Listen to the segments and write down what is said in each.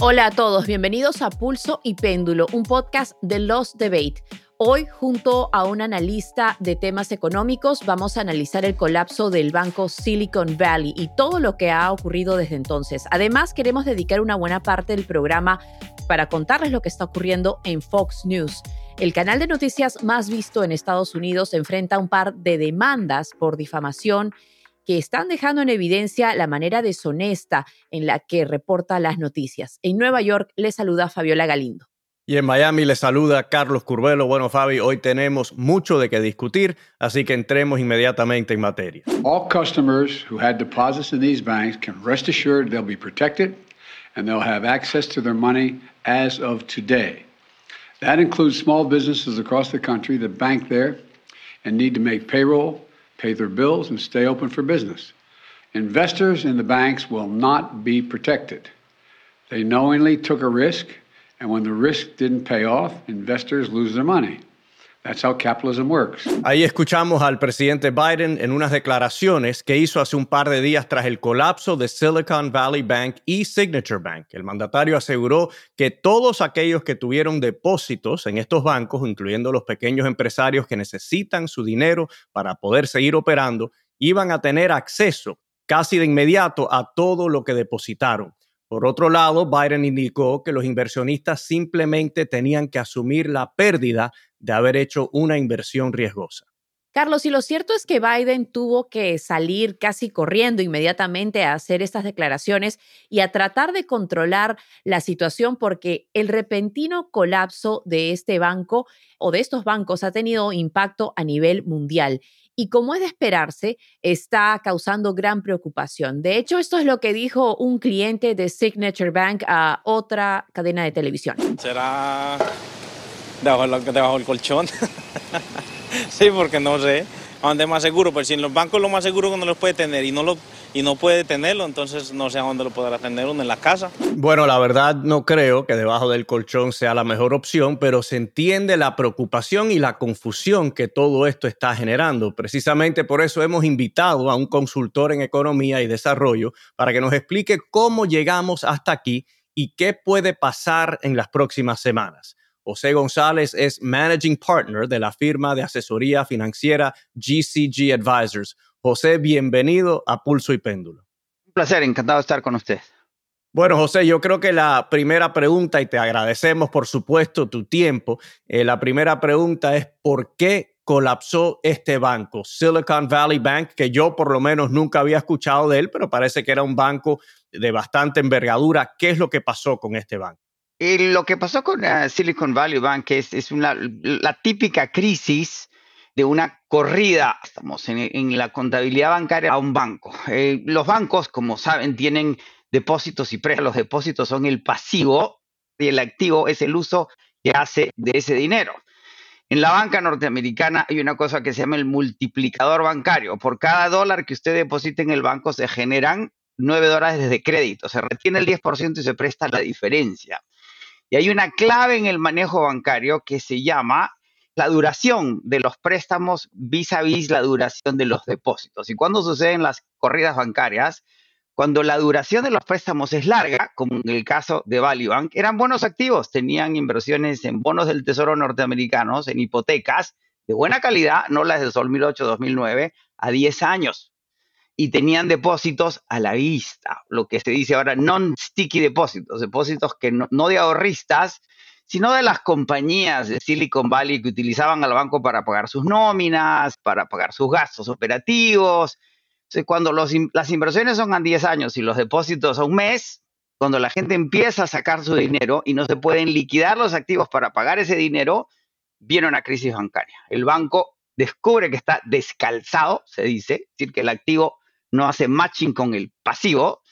Hola a todos, bienvenidos a Pulso y Péndulo, un podcast de Los Debate. Hoy, junto a un analista de temas económicos, vamos a analizar el colapso del banco Silicon Valley y todo lo que ha ocurrido desde entonces. Además, queremos dedicar una buena parte del programa para contarles lo que está ocurriendo en Fox News. El canal de noticias más visto en Estados Unidos enfrenta un par de demandas por difamación que están dejando en evidencia la manera deshonesta en la que reporta las noticias. En Nueva York le saluda Fabiola Galindo. Y en Miami le saluda Carlos Curbelo. Bueno, Fabi, hoy tenemos mucho de qué discutir, así que entremos inmediatamente en materia. All customers who had deposits in these banks can rest assured they'll be protected and they'll have access to their money as of today. That includes small businesses across the country that bank there and need to make payroll, pay their bills, and stay open for business. Investors in the banks will not be protected. They knowingly took a risk And when the risk didn't pay off, investors lose their money. That's how capitalism works. Ahí escuchamos al presidente Biden en unas declaraciones que hizo hace un par de días tras el colapso de Silicon Valley Bank y Signature Bank. El mandatario aseguró que todos aquellos que tuvieron depósitos en estos bancos, incluyendo los pequeños empresarios que necesitan su dinero para poder seguir operando, iban a tener acceso casi de inmediato a todo lo que depositaron. Por otro lado, Biden indicó que los inversionistas simplemente tenían que asumir la pérdida de haber hecho una inversión riesgosa. Carlos, y lo cierto es que Biden tuvo que salir casi corriendo inmediatamente a hacer estas declaraciones y a tratar de controlar la situación porque el repentino colapso de este banco o de estos bancos ha tenido impacto a nivel mundial y como es de esperarse, está causando gran preocupación. De hecho, esto es lo que dijo un cliente de Signature Bank a otra cadena de televisión. ¿Será debajo, debajo del colchón? sí, porque no sé. ¿A dónde más seguro? Pues si en los bancos lo más seguro que uno los puede tener y no lo y no puede tenerlo, entonces no sé a dónde lo podrá tener uno en la casa. Bueno, la verdad no creo que debajo del colchón sea la mejor opción, pero se entiende la preocupación y la confusión que todo esto está generando. Precisamente por eso hemos invitado a un consultor en economía y desarrollo para que nos explique cómo llegamos hasta aquí y qué puede pasar en las próximas semanas. José González es Managing Partner de la firma de asesoría financiera GCG Advisors. José, bienvenido a Pulso y Péndulo. Un placer, encantado de estar con usted. Bueno, José, yo creo que la primera pregunta, y te agradecemos por supuesto tu tiempo, eh, la primera pregunta es ¿por qué colapsó este banco, Silicon Valley Bank, que yo por lo menos nunca había escuchado de él, pero parece que era un banco de bastante envergadura. ¿Qué es lo que pasó con este banco? Y lo que pasó con eh, Silicon Valley Bank es, es una, la típica crisis de una corrida, estamos en, la contabilidad bancaria a un banco. Eh, los bancos, como saben, tienen depósitos y préstamos. Los depósitos son el pasivo y el activo es el uso que hace de ese dinero. En la banca norteamericana hay una cosa que se llama el multiplicador bancario. Por cada dólar que usted deposita en el banco se generan 9 dólares de crédito. Se retiene el 10% y se presta la diferencia. Y hay una clave en el manejo bancario que se llama la duración de los préstamos vis a vis la duración de los depósitos. ¿Y cuando suceden las corridas bancarias? Cuando la duración de los préstamos es larga, como en el caso de Value Bank, eran buenos activos, tenían inversiones en bonos del Tesoro norteamericanos, en hipotecas de buena calidad, no las de 2008-2009, a 10 años. Y tenían depósitos a la vista, lo que se dice ahora non-sticky depósitos, depósitos que no de ahorristas, sino de las compañías de Silicon Valley que utilizaban al banco para pagar sus nóminas, para pagar sus gastos operativos. cuando las inversiones son a 10 años y los depósitos a un mes, cuando la gente empieza a sacar su dinero y no se pueden liquidar los activos para pagar ese dinero, viene una crisis bancaria. El banco descubre que está descalzado, se dice, es decir, que el activo no hace matching con el pasivo,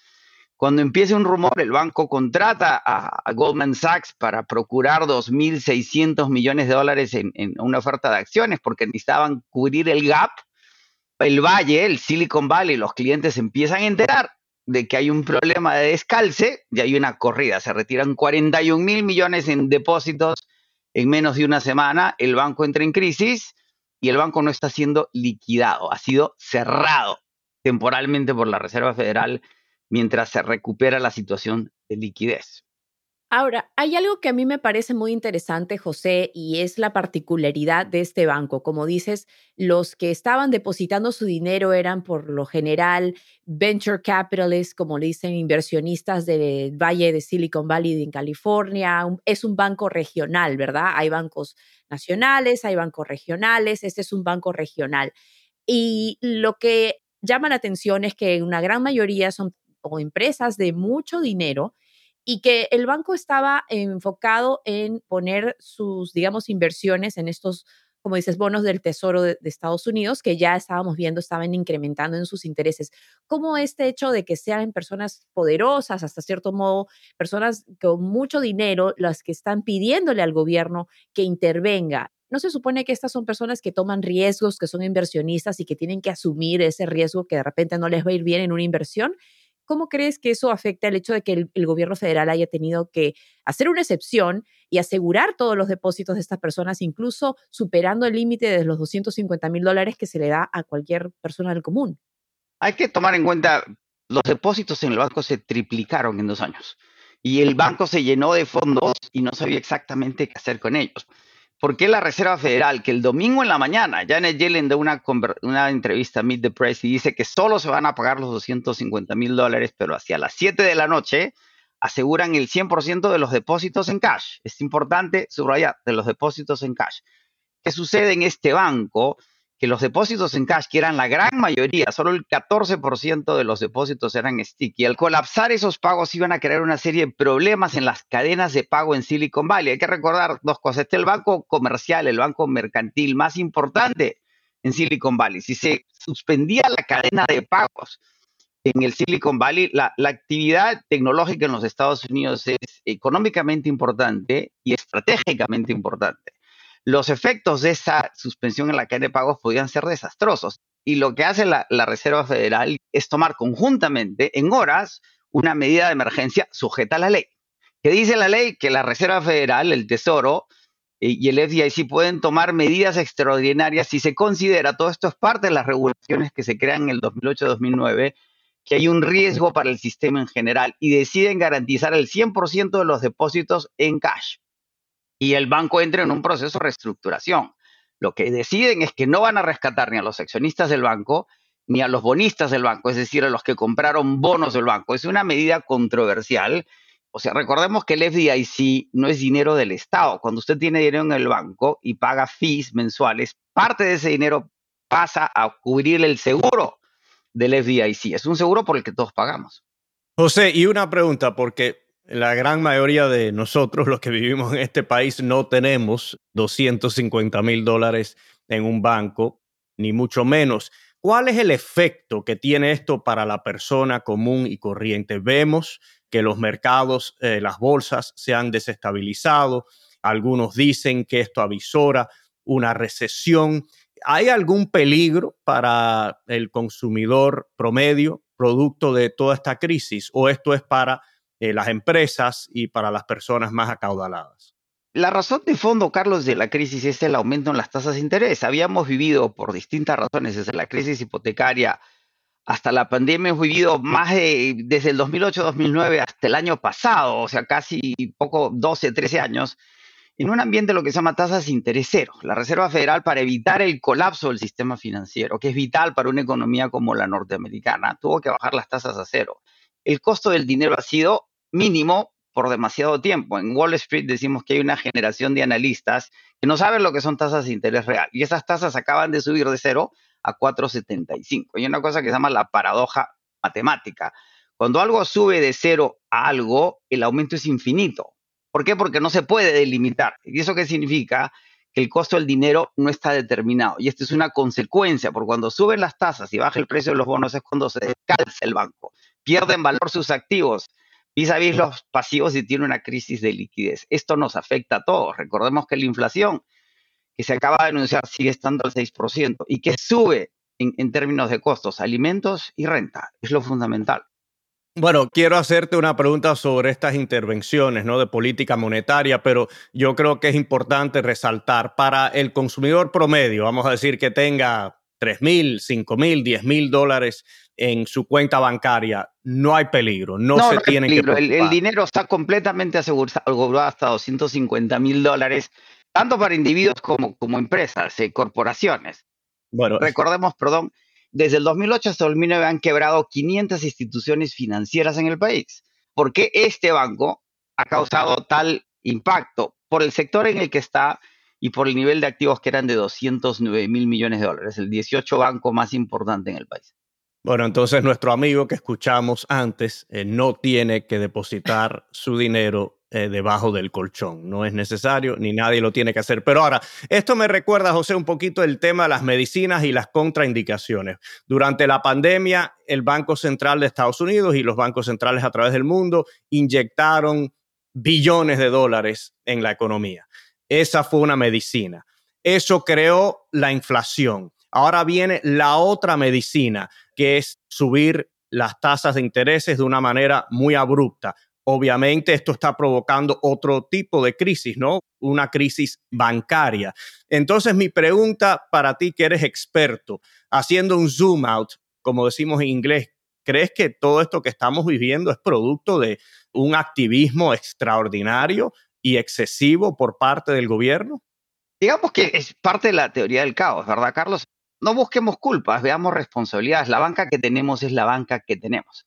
cuando empieza un rumor, el banco contrata a, Goldman Sachs para procurar 2.600 millones de dólares en, una oferta de acciones porque necesitaban cubrir el gap. El Valle, el Silicon Valley, los clientes empiezan a enterar de que hay un problema de descalce y hay una corrida. Se retiran 41 mil millones en depósitos en menos de una semana. El banco entra en crisis y el banco no está siendo liquidado, ha sido cerrado temporalmente por la Reserva Federal mientras se recupera la situación de liquidez. Ahora, hay algo que a mí me parece muy interesante, José, y es la particularidad de este banco. Como dices, los que estaban depositando su dinero eran por lo general venture capitalists, como le dicen, inversionistas del Valle de Silicon Valley en California. Es un banco regional, ¿verdad? Hay bancos nacionales, hay bancos regionales, este es un banco regional. Y lo que llama la atención es que una gran mayoría son empresas de mucho dinero y que el banco estaba enfocado en poner sus, digamos, inversiones en estos, como dices, bonos del Tesoro de, Estados Unidos, que ya estábamos viendo estaban incrementando en sus intereses. ¿Cómo este hecho de que sean personas poderosas, hasta cierto modo, personas con mucho dinero, las que están pidiéndole al gobierno que intervenga? ¿No se supone que estas son personas que toman riesgos, que son inversionistas y que tienen que asumir ese riesgo que de repente no les va a ir bien en una inversión? ¿Cómo crees que eso afecta el hecho de que el, gobierno federal haya tenido que hacer una excepción y asegurar todos los depósitos de estas personas, incluso superando el límite de los 250 mil dólares que se le da a cualquier persona del común? Hay que tomar en cuenta, los depósitos en el banco se triplicaron en dos años y el banco se llenó de fondos y no sabía exactamente qué hacer con ellos. ¿Por qué la Reserva Federal, que el domingo en la mañana, Janet Yellen da una, una entrevista a Meet the Press y dice que solo se van a pagar los 250 mil dólares, pero hacia las 7 de la noche aseguran el 100% de los depósitos en cash? Es importante subrayar de los depósitos en cash. ¿Qué sucede en este banco? Que los depósitos en cash, que eran la gran mayoría, solo el 14% de los depósitos eran sticky. Al colapsar esos pagos iban a crear una serie de problemas en las cadenas de pago en Silicon Valley. Hay que recordar dos cosas. Este es el banco comercial, el banco mercantil más importante en Silicon Valley. Si se suspendía la cadena de pagos en el Silicon Valley, la, la actividad tecnológica en los Estados Unidos es económicamente importante y estratégicamente importante los efectos de esa suspensión en la cadena de pagos podían ser desastrosos. Y lo que hace la, Reserva Federal es tomar conjuntamente, en horas, una medida de emergencia sujeta a la ley. ¿Qué dice la ley? Que la Reserva Federal, el Tesoro eh, y el FDIC pueden tomar medidas extraordinarias si se considera, todo esto es parte de las regulaciones que se crean en el 2008-2009, que hay un riesgo para el sistema en general y deciden garantizar el 100% de los depósitos en cash y el banco entra en un proceso de reestructuración. Lo que deciden es que no van a rescatar ni a los accionistas del banco ni a los bonistas del banco, es decir, a los que compraron bonos del banco. Es una medida controversial. O sea, recordemos que el FDIC no es dinero del Estado. Cuando usted tiene dinero en el banco y paga fees mensuales, parte de ese dinero pasa a cubrir el seguro del FDIC. Es un seguro por el que todos pagamos. José, y una pregunta, porque la gran mayoría de nosotros, los que vivimos en este país, no tenemos 250 mil dólares en un banco, ni mucho menos. ¿Cuál es el efecto que tiene esto para la persona común y corriente? Vemos que los mercados, eh, las bolsas se han desestabilizado. Algunos dicen que esto avisora una recesión. ¿Hay algún peligro para el consumidor promedio producto de toda esta crisis o esto es para eh, las empresas y para las personas más acaudaladas. La razón de fondo, Carlos, de la crisis es el aumento en las tasas de interés. Habíamos vivido por distintas razones, desde la crisis hipotecaria hasta la pandemia, hemos vivido más de, desde el 2008-2009 hasta el año pasado, o sea, casi poco, 12, 13 años, en un ambiente lo que se llama tasas de interés cero. La Reserva Federal, para evitar el colapso del sistema financiero, que es vital para una economía como la norteamericana, tuvo que bajar las tasas a cero el costo del dinero ha sido mínimo por demasiado tiempo. En Wall Street decimos que hay una generación de analistas que no saben lo que son tasas de interés real y esas tasas acaban de subir de 0 a 4,75. Hay una cosa que se llama la paradoja matemática. Cuando algo sube de 0 a algo, el aumento es infinito. ¿Por qué? Porque no se puede delimitar. ¿Y eso qué significa? Que el costo del dinero no está determinado. Y esto es una consecuencia, porque cuando suben las tasas y baja el precio de los bonos es cuando se descalza el banco pierden valor sus activos vis a vis los pasivos y tiene una crisis de liquidez. Esto nos afecta a todos. Recordemos que la inflación que se acaba de anunciar sigue estando al 6% y que sube en, en términos de costos, alimentos y renta. Es lo fundamental. Bueno, quiero hacerte una pregunta sobre estas intervenciones ¿no? de política monetaria, pero yo creo que es importante resaltar para el consumidor promedio, vamos a decir que tenga 3 mil, 5 mil, 10 mil dólares en su cuenta bancaria, no hay peligro, no, se tiene que el, el, dinero está completamente asegurado hasta 250 mil dólares, tanto para individuos como, como empresas, eh, corporaciones. Bueno, recordemos, perdón, desde el 2008 hasta el 2009 han quebrado 500 instituciones financieras en el país. ¿Por qué este banco ha causado tal impacto? Por el sector en el que está y por el nivel de activos que eran de 209 mil millones de dólares, el 18 banco más importante en el país. Bueno, entonces nuestro amigo que escuchamos antes eh, no tiene que depositar su dinero eh, debajo del colchón. No es necesario, ni nadie lo tiene que hacer. Pero ahora, esto me recuerda, José, un poquito el tema de las medicinas y las contraindicaciones. Durante la pandemia, el Banco Central de Estados Unidos y los bancos centrales a través del mundo inyectaron billones de dólares en la economía. Esa fue una medicina. Eso creó la inflación. Ahora viene la otra medicina, que es subir las tasas de intereses de una manera muy abrupta. Obviamente esto está provocando otro tipo de crisis, ¿no? Una crisis bancaria. Entonces mi pregunta para ti que eres experto, haciendo un zoom out, como decimos en inglés, ¿crees que todo esto que estamos viviendo es producto de un activismo extraordinario y excesivo por parte del gobierno? Digamos que es parte de la teoría del caos, ¿verdad, Carlos? No busquemos culpas, veamos responsabilidades. La banca que tenemos es la banca que tenemos.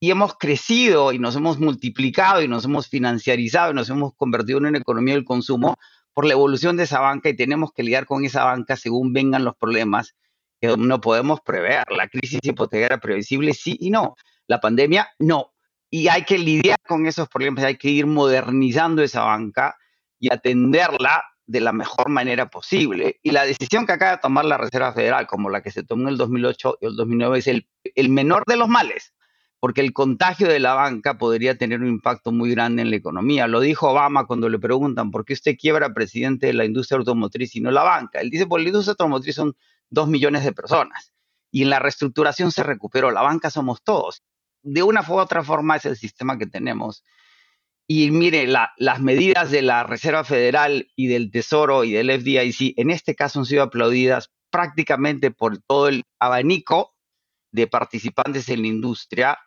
Y hemos crecido y nos hemos multiplicado y nos hemos financiarizado y nos hemos convertido en una economía del consumo por la evolución de esa banca y tenemos que lidiar con esa banca según vengan los problemas que no podemos prever. La crisis hipotecaria previsible sí y no. La pandemia no y hay que lidiar con esos problemas, hay que ir modernizando esa banca y atenderla de la mejor manera posible. Y la decisión que acaba de tomar la Reserva Federal, como la que se tomó en el 2008 y el 2009, es el, el menor de los males, porque el contagio de la banca podría tener un impacto muy grande en la economía. Lo dijo Obama cuando le preguntan, ¿por qué usted quiebra presidente de la industria automotriz y no la banca? Él dice, pues la industria automotriz son dos millones de personas. Y en la reestructuración se recuperó. La banca somos todos de una u otra forma es el sistema que tenemos. Y mire, las medidas de la Reserva Federal y del Tesoro y del FDIC en este caso han sido aplaudidas prácticamente por todo el abanico de participantes en la industria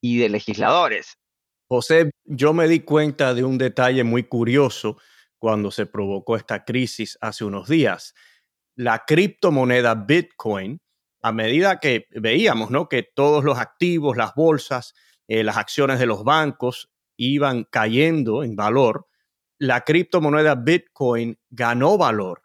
y de legisladores. José, yo me di cuenta de un detalle muy curioso cuando se provocó esta crisis hace unos días. La criptomoneda Bitcoin a medida que veíamos ¿no? que todos los activos, las bolsas, eh, las acciones de los bancos iban cayendo en valor, la criptomoneda Bitcoin ganó valor.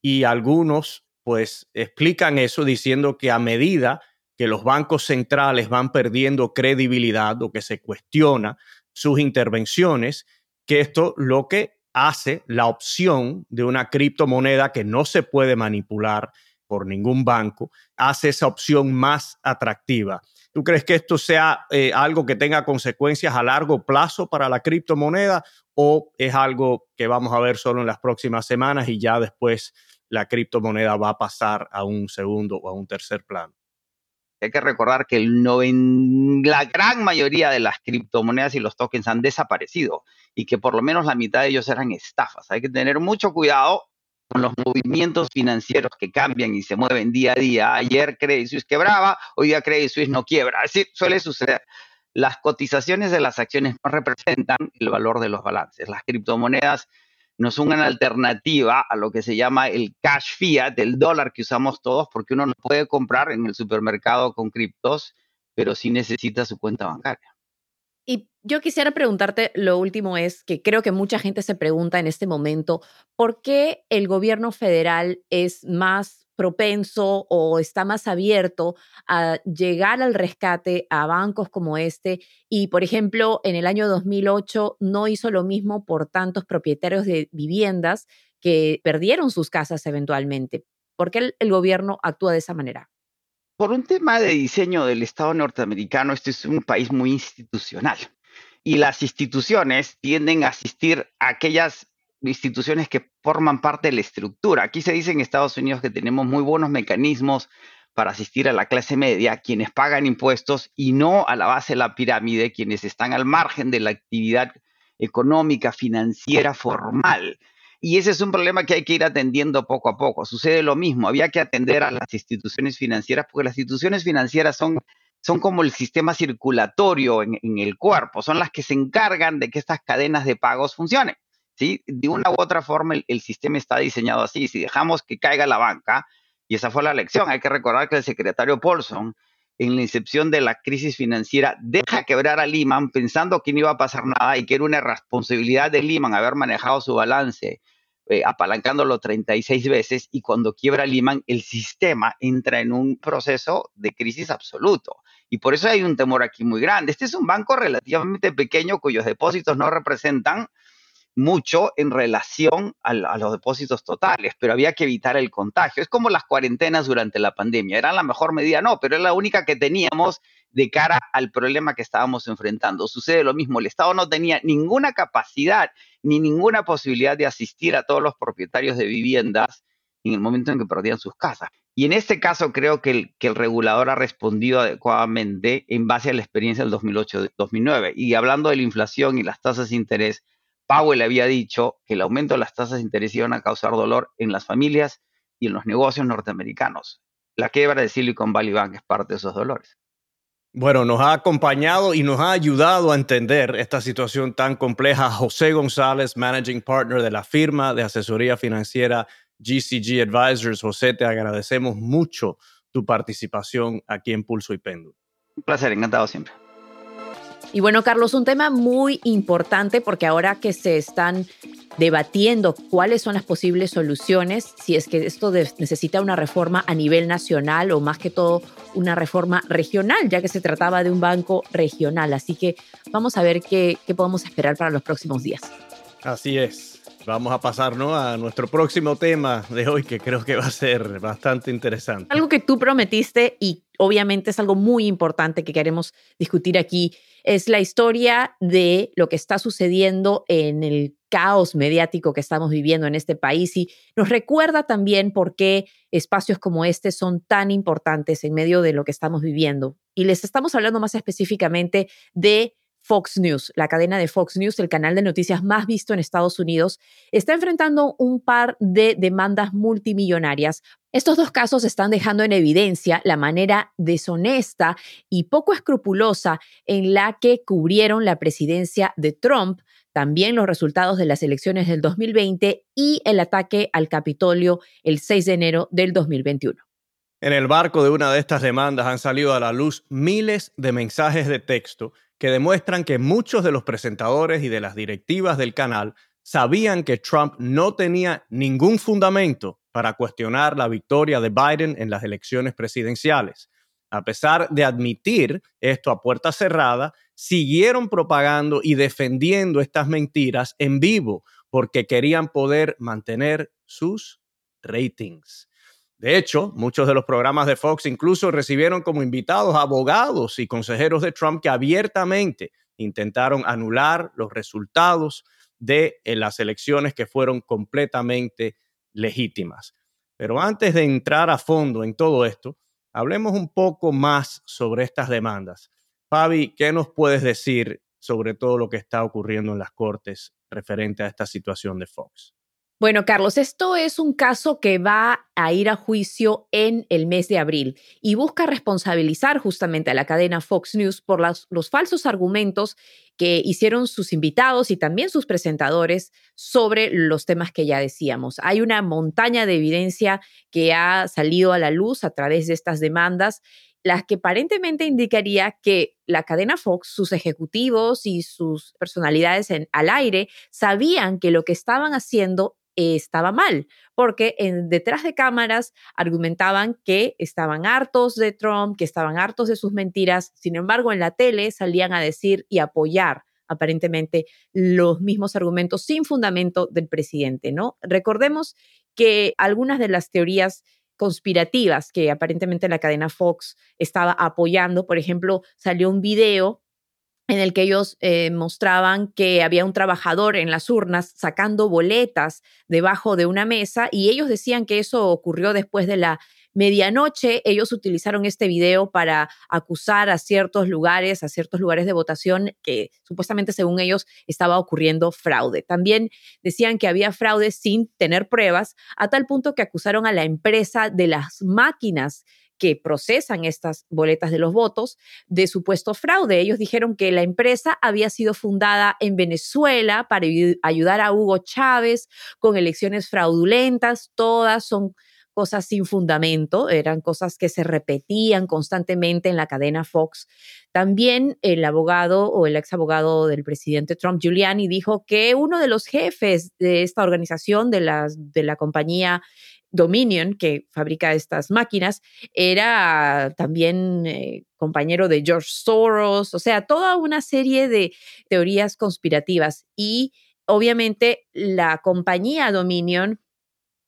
Y algunos pues explican eso diciendo que a medida que los bancos centrales van perdiendo credibilidad o que se cuestiona sus intervenciones, que esto lo que hace la opción de una criptomoneda que no se puede manipular, por ningún banco, hace esa opción más atractiva. ¿Tú crees que esto sea eh, algo que tenga consecuencias a largo plazo para la criptomoneda o es algo que vamos a ver solo en las próximas semanas y ya después la criptomoneda va a pasar a un segundo o a un tercer plano? Hay que recordar que la gran mayoría de las criptomonedas y los tokens han desaparecido y que por lo menos la mitad de ellos eran estafas. Hay que tener mucho cuidado con los movimientos financieros que cambian y se mueven día a día. Ayer Credit Suisse quebraba, hoy día Credit Suisse no quiebra. Así suele suceder. Las cotizaciones de las acciones no representan el valor de los balances. Las criptomonedas no son una alternativa a lo que se llama el cash fiat, el dólar que usamos todos, porque uno no puede comprar en el supermercado con criptos, pero sí necesita su cuenta bancaria. Y yo quisiera preguntarte, lo último es que creo que mucha gente se pregunta en este momento, ¿por qué el gobierno federal es más propenso o está más abierto a llegar al rescate a bancos como este y, por ejemplo, en el año 2008 no hizo lo mismo por tantos propietarios de viviendas que perdieron sus casas eventualmente? ¿Por qué el, gobierno actúa de esa manera? Por un tema de diseño del Estado norteamericano, este es un país muy institucional y las instituciones tienden a asistir a aquellas instituciones que forman parte de la estructura. Aquí se dice en Estados Unidos que tenemos muy buenos mecanismos para asistir a la clase media, quienes pagan impuestos y no a la base de la pirámide, quienes están al margen de la actividad económica, financiera, formal. Y ese es un problema que hay que ir atendiendo poco a poco. Sucede lo mismo, había que atender a las instituciones financieras porque las instituciones financieras son, son como el sistema circulatorio en, el cuerpo, son las que se encargan de que estas cadenas de pagos funcionen. ¿sí? De una u otra forma el, el sistema está diseñado así. Si dejamos que caiga la banca, y esa fue la lección, hay que recordar que el secretario Paulson en la incepción de la crisis financiera deja quebrar a Lehman pensando que no iba a pasar nada y que era una responsabilidad de Lehman haber manejado su balance eh, apalancándolo 36 veces y cuando quiebra Lehman el sistema entra en un proceso de crisis absoluto. Y por eso hay un temor aquí muy grande. Este es un banco relativamente pequeño cuyos depósitos no representan mucho en relación a, los depósitos totales, pero había que evitar el contagio. Es como las cuarentenas durante la pandemia. Eran la mejor medida, no, pero es la única que teníamos de cara al problema que estábamos enfrentando. Sucede lo mismo, el Estado no tenía ninguna capacidad ni ninguna posibilidad de asistir a todos los propietarios de viviendas en el momento en que perdían sus casas. Y en este caso creo que el, regulador ha respondido adecuadamente en base a la experiencia del 2008-2009. Y hablando de la inflación y las tasas de interés, Powell había dicho que el aumento de las tasas de interés iban a causar dolor en las familias y en los negocios norteamericanos. La quiebra de Silicon Valley Bank es parte de esos dolores. Bueno, nos ha acompañado y nos ha ayudado a entender esta situación tan compleja José González, Managing Partner de la firma de asesoría financiera GCG Advisors. José, te agradecemos mucho tu participación aquí en Pulso y Péndulo. Un placer, encantado siempre. Y bueno, Carlos, un tema muy importante porque ahora que se están debatiendo cuáles son las posibles soluciones, si es que esto necesita una reforma a nivel nacional o más que todo una reforma regional, ya que se trataba de un banco regional. Así que vamos a ver qué, qué podemos esperar para los próximos días. Así es. Vamos a pasar a nuestro próximo tema de hoy, que creo que va a ser bastante interesante. Algo que tú prometiste y obviamente es algo muy importante que queremos discutir aquí es la historia de lo que está sucediendo en el caos mediático que estamos viviendo en este país y nos recuerda también por qué espacios como este son tan importantes en medio de lo que estamos viviendo. Y les estamos hablando más específicamente de Fox News, la cadena de Fox News, el canal de noticias más visto en Estados Unidos, está enfrentando un par de demandas multimillonarias. Estos dos casos están dejando en evidencia la manera deshonesta y poco escrupulosa en la que cubrieron la presidencia de Trump, también los resultados de las elecciones del 2020 y el ataque al Capitolio el 6 de enero del 2021. En el barco de una de estas demandas han salido a la luz miles de mensajes de texto que demuestran que muchos de los presentadores y de las directivas del canal sabían que Trump no tenía ningún fundamento para cuestionar la victoria de Biden en las elecciones presidenciales. A pesar de admitir esto a puerta cerrada, siguieron propagando y defendiendo estas mentiras en vivo porque querían poder mantener sus ratings. De hecho, muchos de los programas de Fox incluso recibieron como invitados abogados y consejeros de Trump que abiertamente intentaron anular los resultados de eh, las elecciones que fueron completamente legítimas. Pero antes de entrar a fondo en todo esto, hablemos un poco más sobre estas demandas. Fabi, ¿qué nos puedes decir sobre todo lo que está ocurriendo en las cortes referente a esta situación de Fox? Bueno, Carlos, esto es un caso que va a ir a juicio en el mes de abril y busca responsabilizar justamente a la cadena Fox News por los falsos argumentos que hicieron sus invitados y también sus presentadores sobre los temas que ya decíamos. Hay una montaña de evidencia que ha salido a la luz a través de estas demandas las que aparentemente indicaría que la cadena Fox, sus ejecutivos y sus personalidades en, al aire sabían que lo que estaban haciendo estaba mal, porque en, detrás de cámaras argumentaban que estaban hartos de Trump, que estaban hartos de sus mentiras, sin embargo en la tele salían a decir y apoyar aparentemente los mismos argumentos sin fundamento del presidente, ¿no? Recordemos que algunas de las teorías conspirativas que aparentemente la cadena Fox estaba apoyando, por ejemplo, salió un video en el que ellos eh, mostraban que había un trabajador en las urnas sacando boletas debajo de una mesa y ellos decían que eso ocurrió después de la medianoche ellos utilizaron este video para acusar a ciertos lugares, a ciertos lugares de votación que supuestamente según ellos estaba ocurriendo fraude. También decían que había fraude sin tener pruebas, a tal punto que acusaron a la empresa de las máquinas que procesan estas boletas de los votos de supuesto fraude. Ellos dijeron que la empresa había sido fundada en Venezuela para ayudar a Hugo Chávez con elecciones fraudulentas. Todas son cosas sin fundamento, eran cosas que se repetían constantemente en la cadena Fox. También el abogado o el ex abogado del presidente Trump, Giuliani, dijo que uno de los jefes de esta organización, de, de la compañía Dominion, que fabrica estas máquinas, era también eh, compañero de George Soros, o sea, toda una serie de teorías conspirativas. Y obviamente la compañía Dominion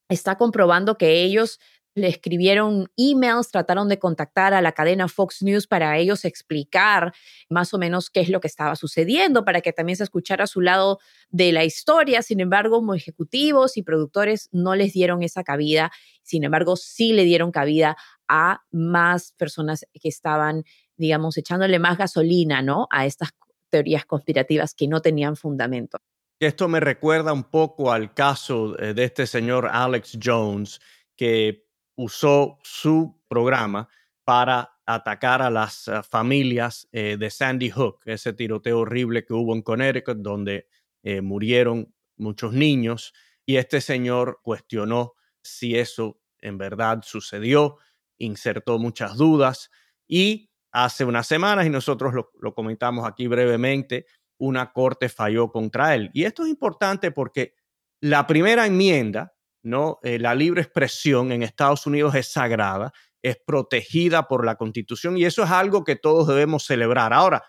está comprobando que ellos le escribieron emails, trataron de contactar a la cadena Fox News para ellos explicar más o menos qué es lo que estaba sucediendo, para que también se escuchara su lado de la historia. Sin embargo, como ejecutivos y productores no les dieron esa cabida. Sin embargo, sí le dieron cabida a más personas que estaban, digamos, echándole más gasolina, ¿no? A estas teorías conspirativas que no tenían fundamento. Esto me recuerda un poco al caso eh, de este señor Alex Jones, que usó su programa para atacar a las eh, familias eh, de Sandy Hook, ese tiroteo horrible que hubo en Connecticut, donde eh, murieron muchos niños. Y este señor cuestionó si eso en verdad sucedió, insertó muchas dudas y hace unas semanas, y nosotros lo, lo comentamos aquí brevemente, una corte falló contra él. Y esto es importante porque la primera enmienda ¿no? Eh, la libre expresión en Estados Unidos es sagrada, es protegida por la Constitución y eso es algo que todos debemos celebrar. Ahora,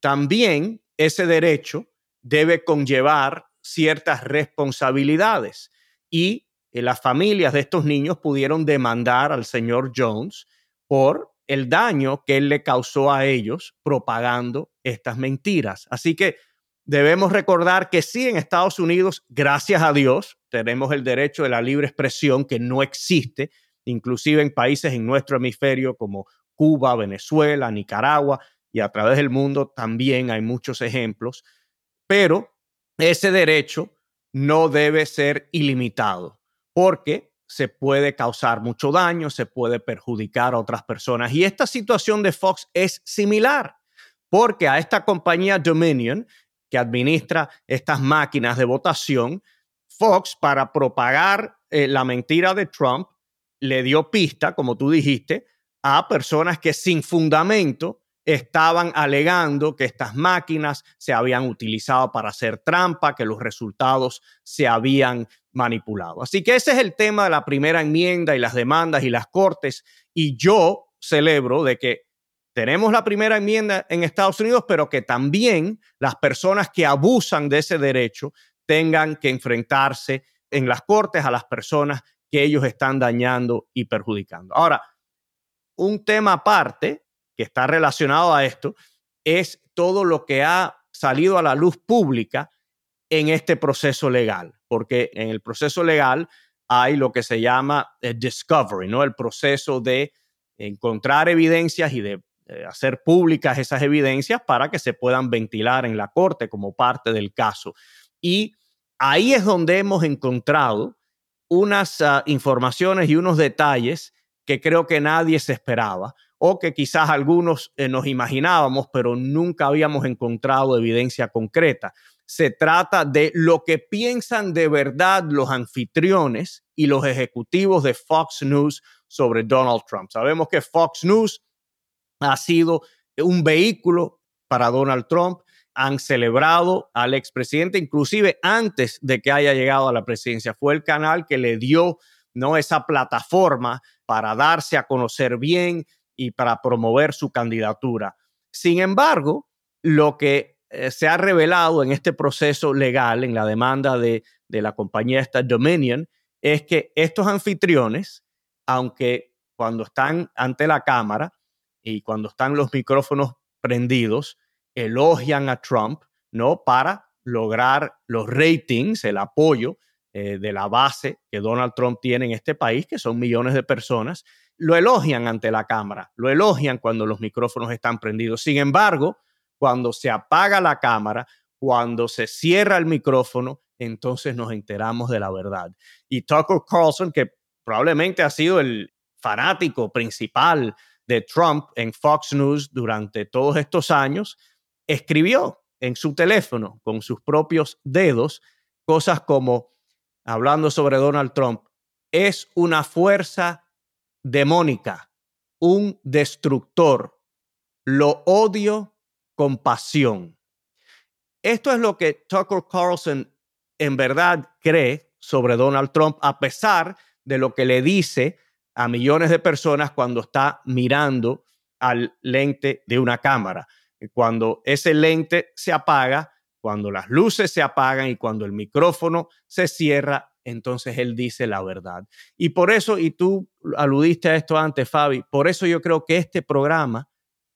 también ese derecho debe conllevar ciertas responsabilidades y eh, las familias de estos niños pudieron demandar al señor Jones por el daño que él le causó a ellos propagando estas mentiras. Así que debemos recordar que sí, en Estados Unidos, gracias a Dios, tenemos el derecho de la libre expresión que no existe, inclusive en países en nuestro hemisferio como Cuba, Venezuela, Nicaragua y a través del mundo también hay muchos ejemplos, pero ese derecho no debe ser ilimitado porque se puede causar mucho daño, se puede perjudicar a otras personas. Y esta situación de Fox es similar, porque a esta compañía Dominion que administra estas máquinas de votación, Fox, para propagar eh, la mentira de Trump, le dio pista, como tú dijiste, a personas que sin fundamento estaban alegando que estas máquinas se habían utilizado para hacer trampa, que los resultados se habían manipulado. Así que ese es el tema de la primera enmienda y las demandas y las cortes. Y yo celebro de que tenemos la primera enmienda en Estados Unidos, pero que también las personas que abusan de ese derecho tengan que enfrentarse en las cortes a las personas que ellos están dañando y perjudicando. Ahora, un tema aparte que está relacionado a esto es todo lo que ha salido a la luz pública en este proceso legal, porque en el proceso legal hay lo que se llama el discovery, ¿no? El proceso de encontrar evidencias y de eh, hacer públicas esas evidencias para que se puedan ventilar en la corte como parte del caso. Y ahí es donde hemos encontrado unas ah, informaciones y unos detalles que creo que nadie se esperaba o que quizás algunos eh, nos imaginábamos, pero nunca habíamos encontrado evidencia concreta. Se trata de lo que piensan de verdad los anfitriones y los ejecutivos de Fox News sobre Donald Trump. Sabemos que Fox News ha sido un vehículo para Donald Trump. Han celebrado al expresidente, inclusive antes de que haya llegado a la presidencia. Fue el canal que le dio ¿no? esa plataforma para darse a conocer bien y para promover su candidatura. Sin embargo, lo que eh, se ha revelado en este proceso legal, en la demanda de, de la compañía esta Dominion, es que estos anfitriones, aunque cuando están ante la Cámara, y cuando están los micrófonos prendidos, elogian a Trump, ¿no? Para lograr los ratings, el apoyo eh, de la base que Donald Trump tiene en este país, que son millones de personas, lo elogian ante la cámara, lo elogian cuando los micrófonos están prendidos. Sin embargo, cuando se apaga la cámara, cuando se cierra el micrófono, entonces nos enteramos de la verdad. Y Tucker Carlson, que probablemente ha sido el fanático principal de Trump en Fox News durante todos estos años, escribió en su teléfono con sus propios dedos cosas como, hablando sobre Donald Trump, es una fuerza demónica, un destructor, lo odio con pasión. Esto es lo que Tucker Carlson en verdad cree sobre Donald Trump, a pesar de lo que le dice a millones de personas cuando está mirando al lente de una cámara. Cuando ese lente se apaga, cuando las luces se apagan y cuando el micrófono se cierra, entonces él dice la verdad. Y por eso, y tú aludiste a esto antes, Fabi, por eso yo creo que este programa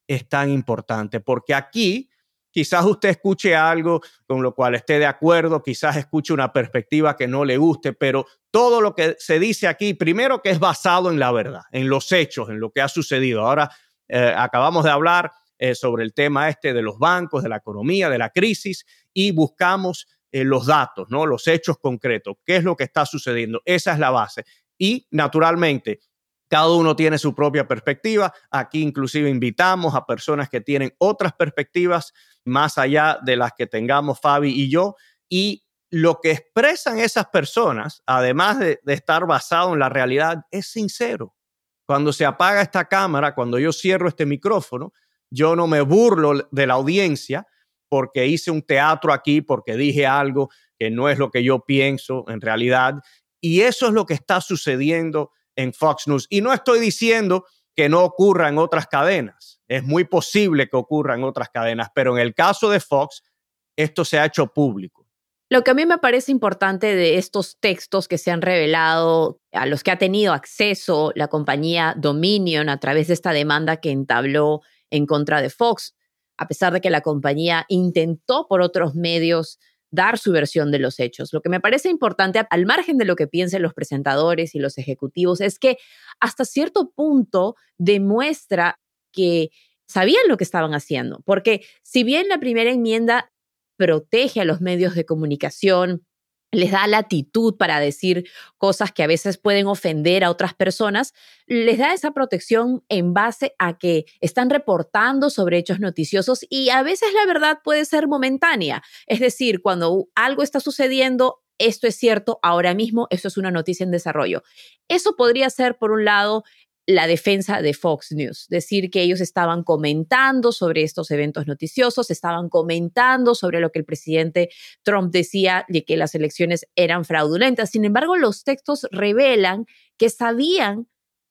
es tan importante, porque aquí quizás usted escuche algo con lo cual esté de acuerdo, quizás escuche una perspectiva que no le guste, pero todo lo que se dice aquí, primero que es basado en la verdad, en los hechos, en lo que ha sucedido. Ahora eh, acabamos de hablar eh, sobre el tema este de los bancos, de la economía, de la crisis, y buscamos eh, los datos, ¿no? Los hechos concretos, qué es lo que está sucediendo. Esa es la base. Y naturalmente, cada uno tiene su propia perspectiva. Aquí inclusive invitamos a personas que tienen otras perspectivas más allá de las que tengamos Fabi y yo. Y lo que expresan esas personas, además de, estar basado en la realidad, es sincero. Cuando se apaga esta cámara, cuando yo cierro este micrófono, yo no me burlo de la audiencia porque hice un teatro aquí, porque dije algo que no es lo que yo pienso en realidad. Y eso es lo que está sucediendo en Fox News. Y no estoy diciendo que no ocurra en otras cadenas. Es muy posible que ocurra en otras cadenas, pero en el caso de Fox, esto se ha hecho público. Lo que a mí me parece importante de estos textos que se han revelado, a los que ha tenido acceso la compañía Dominion a través de esta demanda que entabló en contra de Fox, a pesar de que la compañía intentó por otros medios dar su versión de los hechos. Lo que me parece importante, al margen de lo que piensen los presentadores y los ejecutivos, es que hasta cierto punto demuestra que sabían lo que estaban haciendo, porque si bien la primera enmienda protege a los medios de comunicación, les da latitud para decir cosas que a veces pueden ofender a otras personas, les da esa protección en base a que están reportando sobre hechos noticiosos y a veces la verdad puede ser momentánea. Es decir, cuando algo está sucediendo, esto es cierto ahora mismo, esto es una noticia en desarrollo. Eso podría ser, por un lado, la defensa de Fox News, decir que ellos estaban comentando sobre estos eventos noticiosos, estaban comentando sobre lo que el presidente Trump decía de que las elecciones eran fraudulentas. Sin embargo, los textos revelan que sabían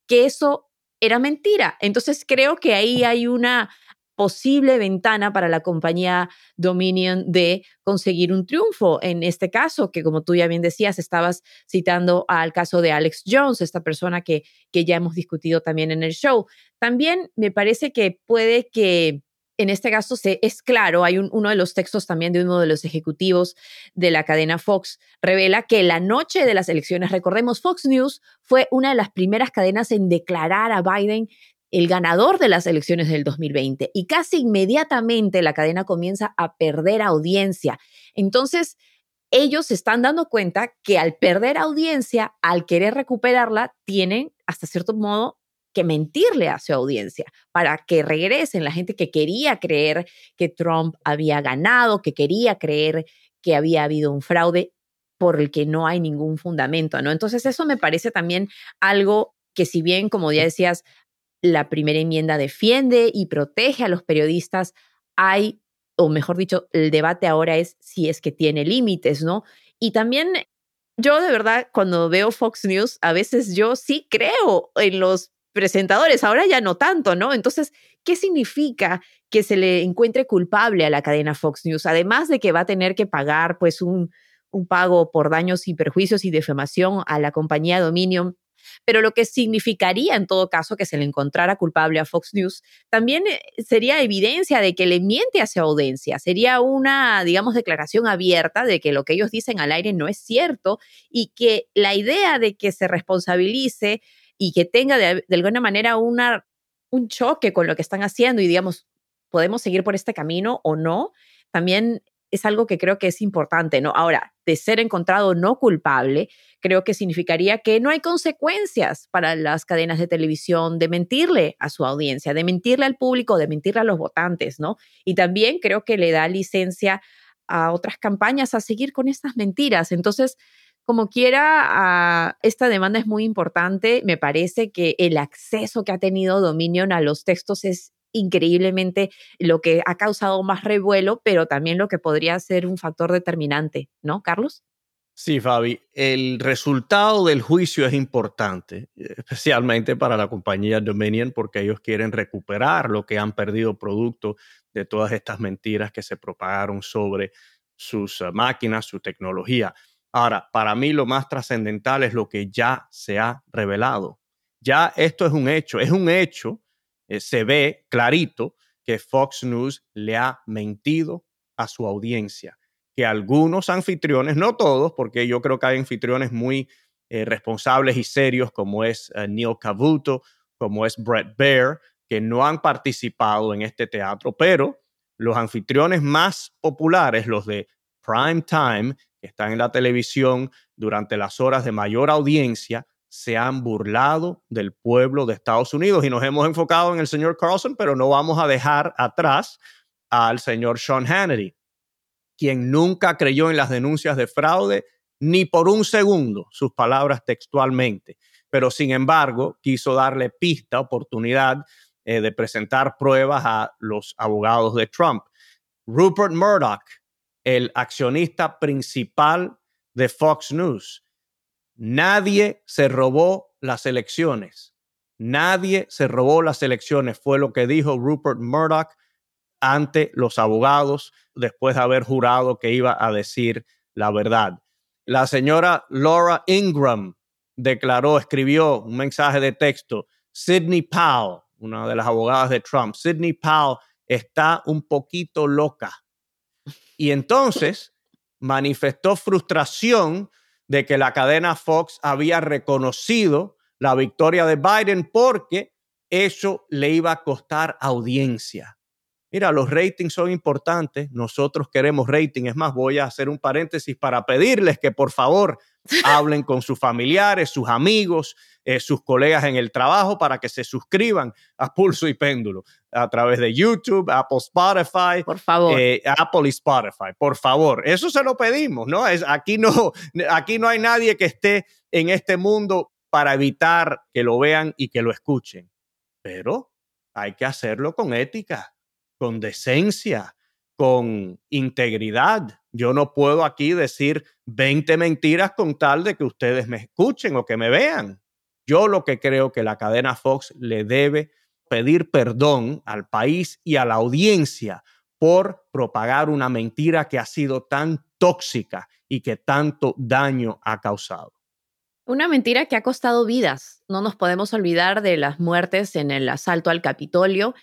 que eso era mentira. Entonces creo que ahí hay una posible ventana para la compañía Dominion de conseguir un triunfo. En este caso, que como tú ya bien decías, estabas citando al caso de Alex Jones, esta persona que, que ya hemos discutido también en el show. También me parece que puede que en este caso se, es claro, hay uno de los textos también de uno de los ejecutivos de la cadena Fox, revela que la noche de las elecciones, recordemos, Fox News fue una de las primeras cadenas en declarar a Biden el ganador de las elecciones del 2020 y casi inmediatamente la cadena comienza a perder audiencia. Entonces, ellos se están dando cuenta que al perder audiencia, al querer recuperarla, tienen hasta cierto modo que mentirle a su audiencia para que regresen la gente que quería creer que Trump había ganado, que quería creer que había habido un fraude por el que no hay ningún fundamento, ¿no? Entonces eso me parece también algo que si bien, como ya decías, la primera enmienda defiende y protege a los periodistas, hay, o mejor dicho, el debate ahora es si es que tiene límites, ¿no? Y también yo de verdad, cuando veo Fox News, a veces yo sí creo en los presentadores, ahora ya no tanto, ¿no? Entonces, ¿qué significa que se le encuentre culpable a la cadena Fox News? Además de que va a tener que pagar pues un, un pago por daños y perjuicios y defamación a la compañía Dominion pero lo que significaría en todo caso que se le encontrara culpable a Fox News también eh, sería evidencia de que le miente a su audiencia, sería una, digamos, declaración abierta de que lo que ellos dicen al aire no es cierto y que la idea de que se responsabilice y que tenga de, alguna manera una, un choque con lo que están haciendo y digamos, podemos seguir por este camino o no, también es algo que creo que es importante, ¿no? Ahora, de ser encontrado no culpable, creo que significaría que no hay consecuencias para las cadenas de televisión de mentirle a su audiencia, de mentirle al público, de mentirle a los votantes, ¿no? Y también creo que le da licencia a otras campañas a seguir con estas mentiras. Entonces, como quiera, ah, esta demanda es muy importante. Me parece que el acceso que ha tenido Dominion a los textos es increíblemente lo que ha causado más revuelo, pero también lo que podría ser un factor determinante, ¿no, Carlos? Sí, Fabi, el resultado del juicio es importante, especialmente para la compañía Dominion, porque ellos quieren recuperar lo que han perdido producto de todas estas mentiras que se propagaron sobre sus eh, máquinas, su tecnología. Ahora, para mí lo más trascendental es lo que ya se ha revelado. Ya esto es un hecho, es un hecho eh, se ve clarito que Fox News le ha mentido a su audiencia, que algunos anfitriones, no todos, porque yo creo que hay anfitriones muy eh, responsables y serios, como es eh, Neil Cavuto, como es Brett Baer, que no han participado en este teatro, pero los anfitriones más populares, los de prime time, que están en la televisión durante las horas de mayor audiencia, se han burlado del pueblo de Estados Unidos y nos hemos enfocado en el señor Carlson, pero no vamos a dejar atrás al señor Sean Hannity, quien nunca creyó en las denuncias de fraude ni por un segundo, sus palabras textualmente, pero sin embargo quiso darle pista, oportunidad eh, de presentar pruebas a los abogados de Trump. Rupert Murdoch, el accionista principal de Fox News, Nadie se robó las elecciones. Nadie se robó las elecciones, fue lo que dijo Rupert Murdoch ante los abogados después de haber jurado que iba a decir la verdad. La señora Laura Ingram declaró, escribió un mensaje de texto, Sidney Powell, una de las abogadas de Trump, Sidney Powell está un poquito loca. Y entonces manifestó frustración de que la cadena Fox había reconocido la victoria de Biden porque eso le iba a costar audiencia. Mira, los ratings son importantes, nosotros queremos rating. Es más, voy a hacer un paréntesis para pedirles que por favor hablen con sus familiares, sus amigos, eh, sus colegas en el trabajo para que se suscriban a Pulso y Péndulo a través de YouTube, Apple, Spotify. Por favor. Eh, Apple y Spotify, por favor. Eso se lo pedimos, ¿no? Es, aquí, no aquí no hay nadie que esté en este mundo para evitar que lo vean y que lo escuchen. Pero hay que hacerlo con ética con decencia, con integridad. Yo no puedo aquí decir 20 mentiras con tal de que ustedes me escuchen o que me vean. Yo lo que creo que la cadena Fox le debe pedir perdón al país y a la audiencia por propagar una mentira que ha sido tan tóxica y que tanto daño ha causado. Una mentira que ha costado vidas. No nos podemos olvidar de las muertes en el asalto al Capitolio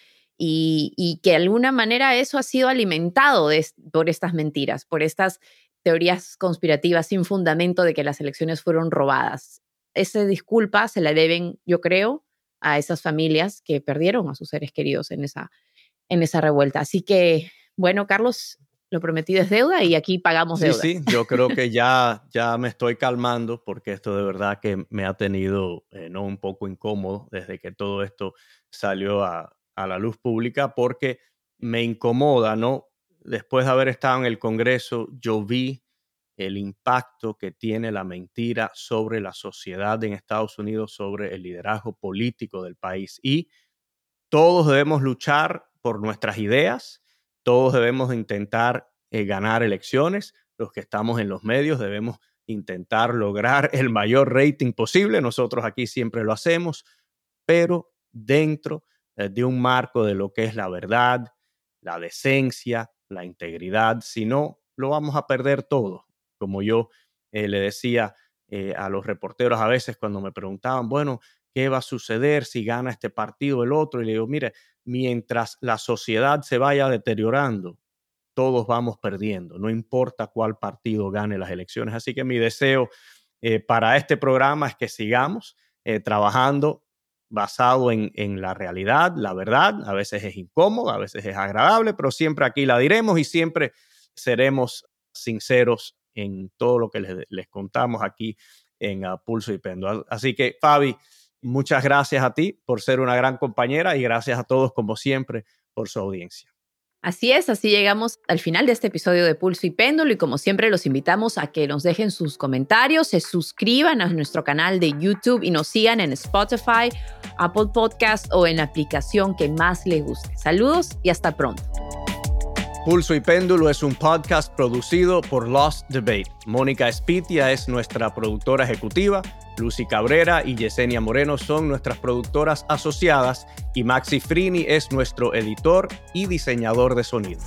y, que de alguna manera eso ha sido alimentado por estas mentiras, por estas teorías conspirativas sin fundamento de que las elecciones fueron robadas. Esa disculpa se la deben, yo creo, a esas familias que perdieron a sus seres queridos en esa, en esa revuelta. Así que, bueno, Carlos, lo prometido es deuda y aquí pagamos deuda. Sí, sí, yo creo que ya, ya me estoy calmando porque esto de verdad que me ha tenido eh, ¿no? un poco incómodo desde que todo esto salió a, a la luz pública porque me incomoda, ¿no? Después de haber estado en el Congreso, yo vi el impacto que tiene la mentira sobre la sociedad en Estados Unidos, sobre el liderazgo político del país. Y todos debemos luchar por nuestras ideas, todos debemos intentar eh, ganar elecciones, los que estamos en los medios debemos intentar lograr el mayor rating posible, nosotros aquí siempre lo hacemos, pero dentro de un marco de lo que es la verdad, la decencia, la integridad, si no, lo vamos a perder todo. Como yo eh, le decía eh, a los reporteros a veces cuando me preguntaban, bueno, ¿qué va a suceder si gana este partido el otro? Y le digo, mire, mientras la sociedad se vaya deteriorando, todos vamos perdiendo, no importa cuál partido gane las elecciones. Así que mi deseo eh, para este programa es que sigamos eh, trabajando basado en, la realidad, la verdad. A veces es incómodo, a veces es agradable, pero siempre aquí la diremos y siempre seremos sinceros en todo lo que les, contamos aquí en Pulso y Pendo. Así que, Fabi, muchas gracias a ti por ser una gran compañera y gracias a todos, como siempre, por su audiencia. Así es, así llegamos al final de este episodio de Pulso y Péndulo y como siempre los invitamos a que nos dejen sus comentarios, se suscriban a nuestro canal de YouTube y nos sigan en Spotify, Apple Podcast o en la aplicación que más les guste. Saludos y hasta pronto. Pulso y Péndulo es un podcast producido por Lost Debate. Mónica Espitia es nuestra productora ejecutiva, Lucy Cabrera y Yesenia Moreno son nuestras productoras asociadas y Maxi Frini es nuestro editor y diseñador de sonido.